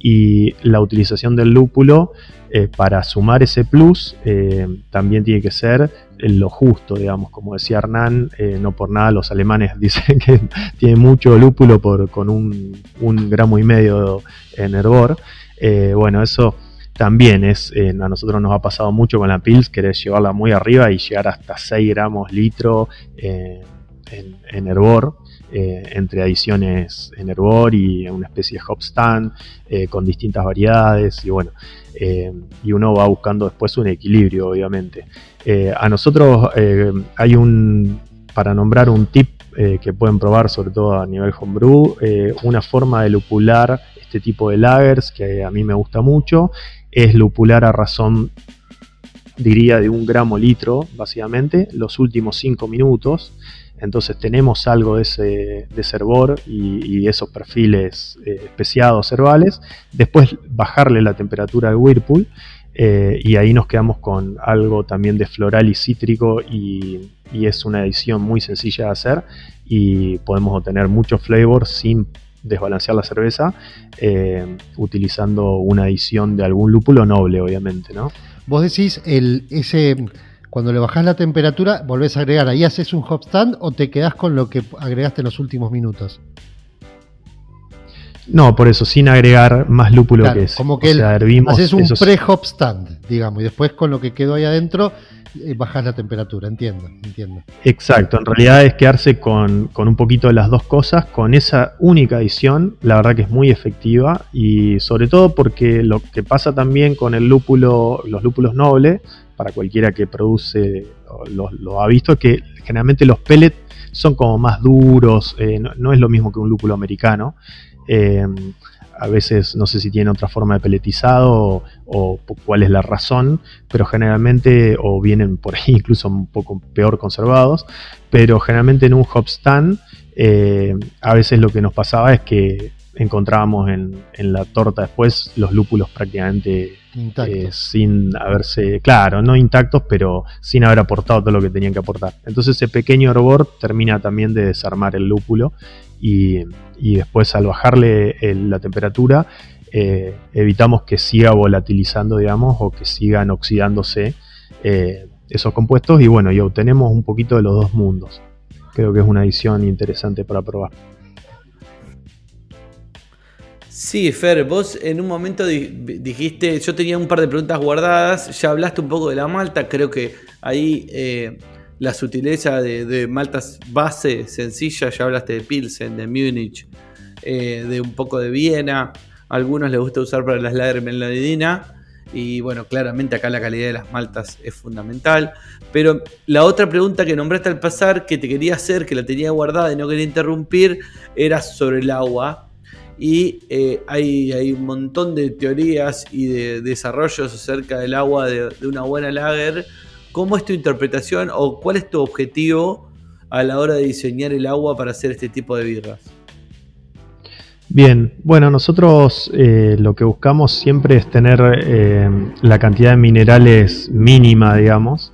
Speaker 4: y la utilización del lúpulo eh, para sumar ese plus eh, también tiene que ser lo justo, digamos, como decía Hernán, no por nada los alemanes *laughs* dicen que tiene mucho lúpulo por, con un, gramo y medio en hervor. bueno, eso también es, eh, a nosotros nos ha pasado mucho con la Pils, querer llevarla muy arriba y llegar hasta 6 gramos litro eh, en, hervor, eh, entre adiciones en hervor y una especie de hop stand con distintas variedades y bueno, y uno va buscando después un equilibrio obviamente. a nosotros hay un, para nombrar un tip que pueden probar sobre todo a nivel homebrew, una forma de lupular este tipo de lagers que a mí me gusta mucho es lupular a razón, diría, de un gramo litro, básicamente, los últimos 5 minutos. Entonces tenemos algo de ese, de y, esos perfiles eh, especiados herbales. Después bajarle la temperatura al Whirlpool eh, y ahí nos quedamos con algo también de floral y cítrico y, es una edición muy sencilla de hacer y podemos obtener mucho flavor sin desbalancear la cerveza eh, utilizando una adición de algún lúpulo noble, obviamente, ¿no?
Speaker 2: Vos decís, el, ese, cuando le bajás la temperatura, volvés a agregar, ahí haces un hop stand o te quedás con lo que agregaste en los últimos minutos.
Speaker 4: No, por eso, sin agregar más lúpulo que es.
Speaker 2: Como que haces un pre-hop stand, digamos, y después con lo que quedó ahí adentro eh, bajar la temperatura, entiendo, entiendo.
Speaker 4: Exacto, en realidad es quedarse con, un poquito de las dos cosas, con esa única edición, la verdad que es muy efectiva y sobre todo porque lo que pasa también con el lúpulo, los lúpulos nobles, para cualquiera que produce lo, ha visto, que generalmente los pellets son como más duros, eh, no, es lo mismo que un lúpulo americano. Eh, a veces no sé si tiene otra forma de peletizado o, cuál es la razón, pero generalmente, o vienen por ahí *laughs* incluso un poco peor conservados, pero generalmente en un hop stand eh, a veces lo que nos pasaba es que encontrábamos en, la torta después los lúpulos prácticamente eh, sin haberse, claro, no intactos, pero sin haber aportado todo lo que tenían que aportar. Entonces ese pequeño hervor termina también de desarmar el lúpulo y, después al bajarle la temperatura eh, evitamos que siga volatilizando, digamos, o que sigan oxidándose eh, esos compuestos y bueno, y obtenemos un poquito de los dos mundos. Creo que es una edición interesante para probar.
Speaker 3: Sí, Fer, vos en un momento dijiste, yo tenía un par de preguntas guardadas, ya hablaste un poco de la malta, creo que ahí eh, la sutileza de, maltas base, sencilla, ya hablaste de Pilsen, de Múnich, eh, de un poco de Viena, a algunos les gusta usar para las lager melodina. Y bueno, claramente acá la calidad de las maltas es fundamental. Pero la otra pregunta que nombraste al pasar, que te quería hacer, que la tenía guardada y no quería interrumpir, era sobre el agua. Y eh, hay, un montón de teorías y de desarrollos acerca del agua de, una buena lager ¿Cómo es tu interpretación o cuál es tu objetivo a la hora de diseñar el agua para hacer este tipo de birras?
Speaker 4: Bien, bueno, nosotros eh, lo que buscamos siempre es tener eh, la cantidad de minerales mínima, digamos,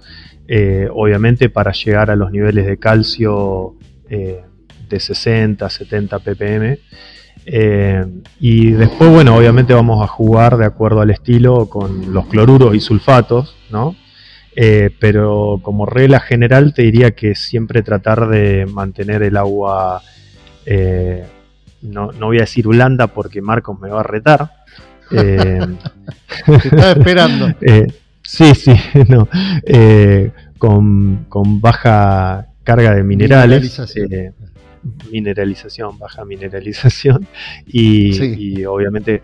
Speaker 4: obviamente para llegar a los niveles de calcio de 60, 70 ppm. Y después, bueno, obviamente vamos a jugar de acuerdo al estilo con los cloruros y sulfatos, ¿no? Eh, pero como regla general te diría que siempre tratar de mantener el agua, eh, no, voy a decir blanda porque Marcos me va a retar, *laughs*
Speaker 2: Eh, Te estaba esperando. *laughs*
Speaker 4: Eh, sí, sí, *laughs* no. Con, con, baja carga de minerales. Mineralización, baja mineralización. *laughs* Y, y obviamente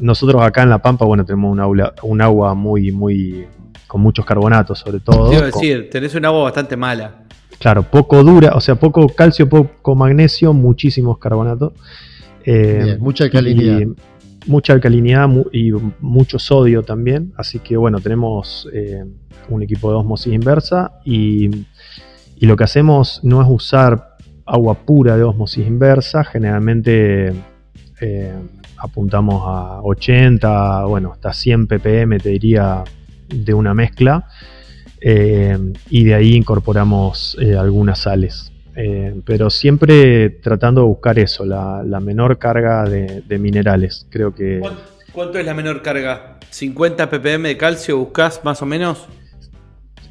Speaker 4: nosotros acá en La Pampa, bueno, tenemos un, aula, un agua muy, muy, con muchos carbonatos sobre todo.
Speaker 3: Quiero decir, tenés un agua bastante mala.
Speaker 4: Claro, poco dura, o sea, poco calcio, poco magnesio, muchísimos carbonatos.
Speaker 2: Eh, mucha alcalinidad.
Speaker 4: mucha alcalinidad y mucho sodio también. Así que bueno, tenemos eh, un equipo de osmosis inversa y, lo que hacemos no es usar agua pura de osmosis inversa. Generalmente eh, apuntamos a 80, bueno, hasta 100 ppm, te diría, de una mezcla. y de ahí incorporamos algunas sales. Eh, pero siempre tratando de buscar eso, la, menor carga de, minerales. Creo que.
Speaker 3: ¿Cuánto es la menor carga? ¿50 ppm de calcio buscas más o menos?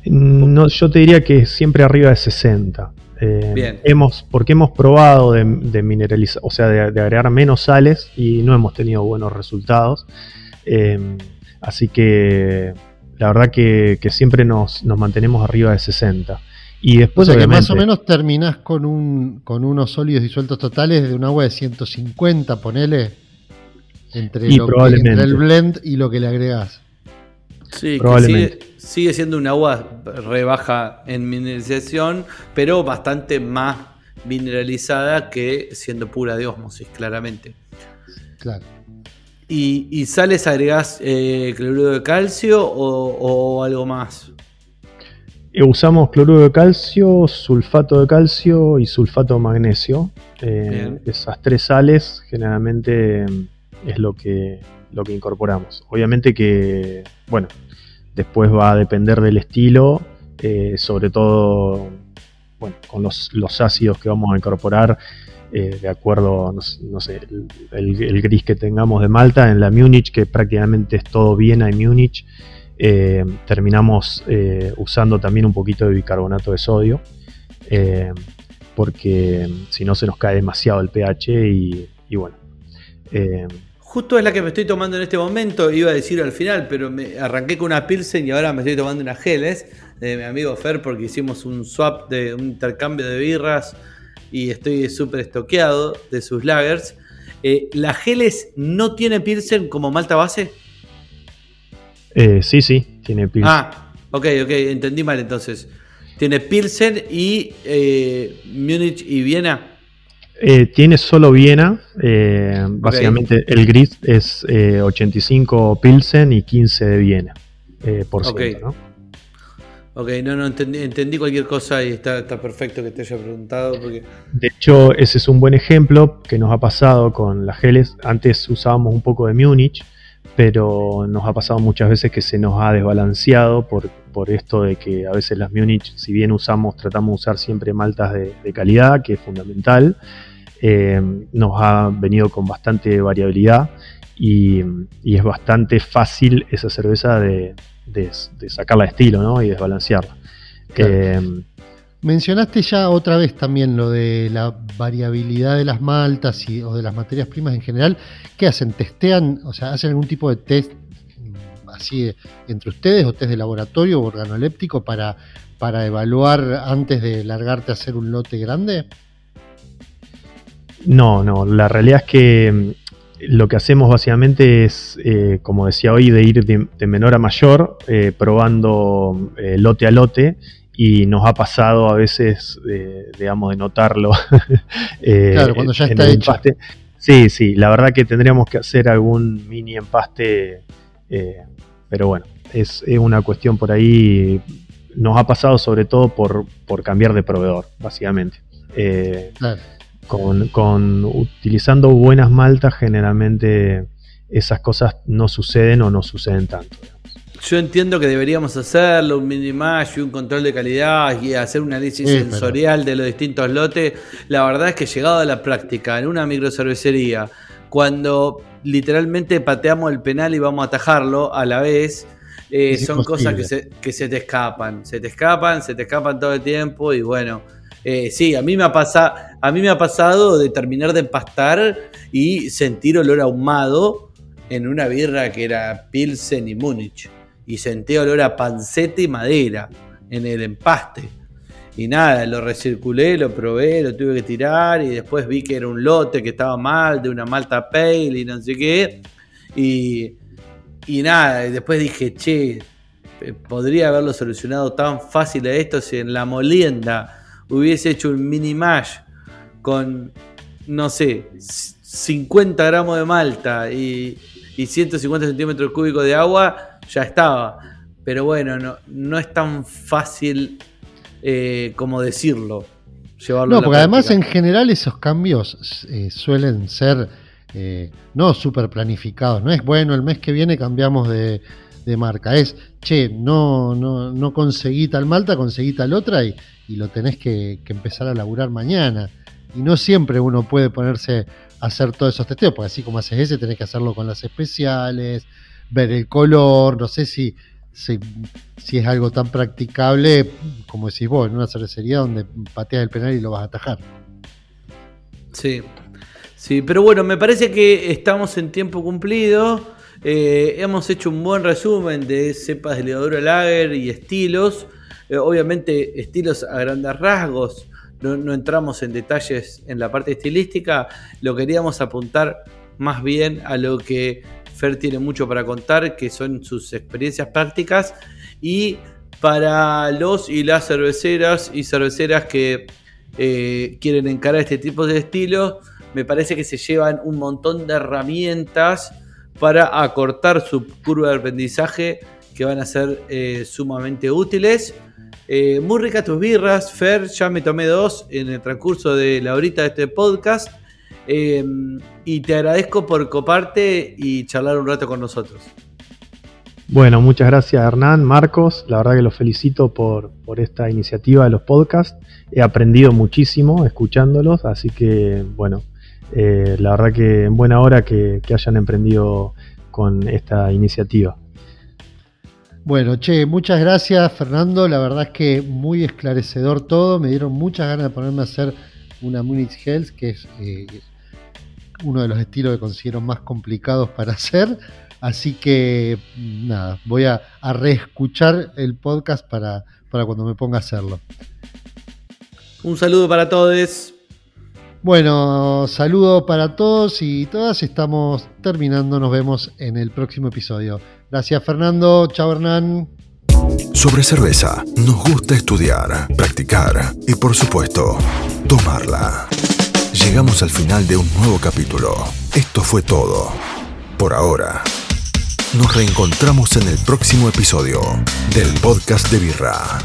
Speaker 4: No, yo te diría que siempre arriba de 60. Eh, Bien. Hemos, porque hemos probado de, mineralizar, o sea, de, agregar menos sales y no hemos tenido buenos resultados. Eh, así que la verdad que, siempre nos, nos, mantenemos arriba de 60. Y después,
Speaker 2: o sea que más o menos terminás con, un, con unos sólidos disueltos totales de un agua de 150, ponele, entre, el blend y lo que le agregás.
Speaker 3: Sí, que sigue, siendo un agua rebaja en mineralización, pero bastante más mineralizada que siendo pura de osmosis, claramente.
Speaker 2: Claro.
Speaker 3: ¿Y, sales agregás eh, cloruro de calcio o algo más?
Speaker 4: Eh, usamos cloruro de calcio, sulfato de calcio y sulfato de magnesio. Eh, esas tres sales generalmente mm, es lo que, lo que incorporamos. Obviamente que, bueno, después va a depender del estilo, eh, sobre todo bueno, con los, ácidos que vamos a incorporar. de acuerdo, no, sé, el, gris que tengamos de Malta, en la Múnich, que prácticamente es todo Viena y Múnich, eh, terminamos eh, usando también un poquito de bicarbonato de sodio, eh, porque si no se nos cae demasiado el pH y, bueno.
Speaker 3: Justo es la que me estoy tomando en este momento, iba a decir al final, pero me arranqué con una Pilsen y ahora me estoy tomando unas geles de mi amigo Fer porque hicimos un swap de un intercambio de birras y estoy súper estoqueado de sus lagers. ¿Las geles no tiene Pilsen como malta base?
Speaker 4: Eh, sí, sí, tiene Pilsen.
Speaker 3: Ah, ok, ok, entendí mal entonces. Tiene Pilsen y eh, Múnich y Viena.
Speaker 4: Eh, tiene solo Viena. Básicamente el gris es 85 Pilsen y 15 de Viena por ciento, ¿no?
Speaker 3: Ok, no, no, entendí, cualquier cosa y está, está, perfecto que te haya preguntado. Porque...
Speaker 4: De hecho, ese es un buen ejemplo que nos ha pasado con las geles. Antes usábamos un poco de Múnich pero nos ha pasado muchas veces que se nos ha desbalanceado por, esto de que a veces las Múnich, si bien usamos, tratamos de usar siempre maltas de, calidad, que es fundamental, eh, nos ha venido con bastante variabilidad y, es bastante fácil esa cerveza de, sacarla de estilo y desbalancearla. Eh,
Speaker 2: Mencionaste ya otra vez también lo de la variabilidad de las maltas y, o de las materias primas en general. ¿Qué hacen? ¿Testean? O sea, ¿hacen algún tipo de test así entre ustedes o test de laboratorio o organoléptico para, para evaluar antes de largarte a hacer un lote grande?
Speaker 4: No, no. La realidad es que mm, lo que hacemos básicamente es, eh, como decía hoy, de ir de, menor a mayor, eh, probando eh, lote a lote y nos ha pasado a veces, digamos, de notarlo. *laughs*
Speaker 2: Eh, claro, cuando ya está hecho.
Speaker 4: Sí, sí, la verdad que tendríamos que hacer algún mini empaste, eh, pero bueno, es, una cuestión por ahí, nos ha pasado sobre todo por, cambiar de proveedor, básicamente. Eh, con, con, utilizando buenas maltas, generalmente esas cosas no suceden o no suceden tanto.
Speaker 3: Yo entiendo que deberíamos hacerlo, un mini y un control de calidad y hacer un análisis sensorial de los distintos lotes. La verdad es que llegado a la práctica en una microcervecería, cuando literalmente pateamos el penal y vamos a atajarlo a la vez, eh, son cosas que se, que se te escapan. Se te escapan, se te escapan todo el tiempo y bueno. Eh, sí, a mí, me ha pasado, a mí me ha pasado de terminar de empastar y sentir olor ahumado en una birra que era Pilsen y Múnich. Y sentí olor a panceta y madera en el empaste. Y nada, lo recirculé, lo probé, lo tuve que tirar y después vi que era un lote que estaba mal, de una malta pale y no sé qué. Y, y nada, y después dije, che, eh, podría haberlo solucionado tan fácil a esto si en la molienda hubiese hecho un mini mash con, no sé, 50 gramos de malta y, 150 centímetros cúbicos de agua, ya estaba. Pero bueno, no, no es tan fácil eh, como decirlo.
Speaker 2: no, porque además en general esos cambios eh, suelen ser no súper planificados. No es bueno, el mes que viene cambiamos de, de marca. Es, che, no, no, no conseguí tal malta, conseguí tal otra y, lo tenés que, empezar a laburar mañana. Y no siempre uno puede ponerse a hacer todos esos testeos, porque así como haces ese, tenés que hacerlo con las especiales, ver el color, no sé si, si, si es algo tan practicable como decís vos, en una cervecería donde pateas el penal y lo vas a atajar.
Speaker 3: Sí, sí, pero bueno, me parece que estamos en tiempo cumplido. Eh, hemos hecho un buen resumen de cepas de levadura lager y estilos. Eh, obviamente, estilos a grandes rasgos. No, entramos en detalles en la parte estilística. Lo queríamos apuntar más bien a lo que Fer tiene mucho para contar, que son sus experiencias prácticas. Y para los y las cerveceras y cerveceras que eh, quieren encarar este tipo de estilos, me parece que se llevan un montón de herramientas para acortar su curva de aprendizaje que van a ser eh, sumamente útiles. Eh, muy ricas tus birras, Fer, ya me tomé dos en el transcurso de la horita de este podcast. Eh, y te agradezco por coparte y charlar un rato con nosotros.
Speaker 4: Bueno, muchas gracias Hernán, Marcos. La verdad que los felicito por, por esta iniciativa de los podcasts. He aprendido muchísimo escuchándolos, así que bueno, eh, la verdad que en buena hora que, hayan emprendido con esta iniciativa.
Speaker 2: Bueno, che, muchas gracias Fernando, la verdad es que muy esclarecedor todo, me dieron muchas ganas de ponerme a hacer una Munich Health, que es eh, uno de los estilos que considero más complicados para hacer, así que nada, voy a, reescuchar el podcast para, para cuando me ponga a hacerlo.
Speaker 3: Un saludo para todos.
Speaker 2: Bueno, saludo para todos y todas. Estamos terminando. Nos vemos en el próximo episodio. Gracias, Fernando. Chao, Hernán.
Speaker 1: Sobre cerveza, nos gusta estudiar, practicar y, por supuesto, tomarla. Llegamos al final de un nuevo capítulo. Esto fue todo. Por ahora. Nos reencontramos en el próximo episodio del podcast de Birra.